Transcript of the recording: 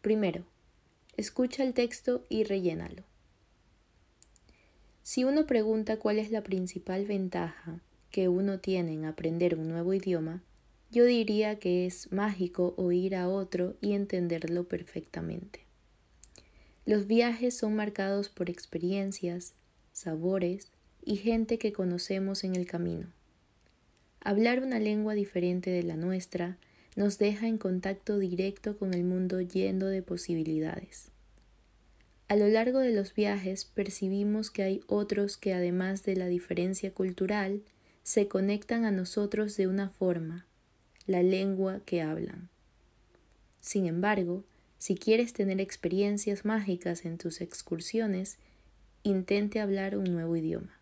Primero, escucha el texto y rellénalo. Si uno pregunta cuál es la principal ventaja que uno tiene en aprender un nuevo idioma, yo diría que es mágico oír a otro y entenderlo perfectamente. Los viajes son marcados por experiencias, sabores y gente que conocemos en el camino. Hablar una lengua diferente de la nuestra nos deja en contacto directo con el mundo lleno de posibilidades. A lo largo de los viajes percibimos que hay otros que además de la diferencia cultural, se conectan a nosotros de una forma, la lengua que hablan. Sin embargo, si quieres tener experiencias mágicas en tus excursiones, intente hablar un nuevo idioma.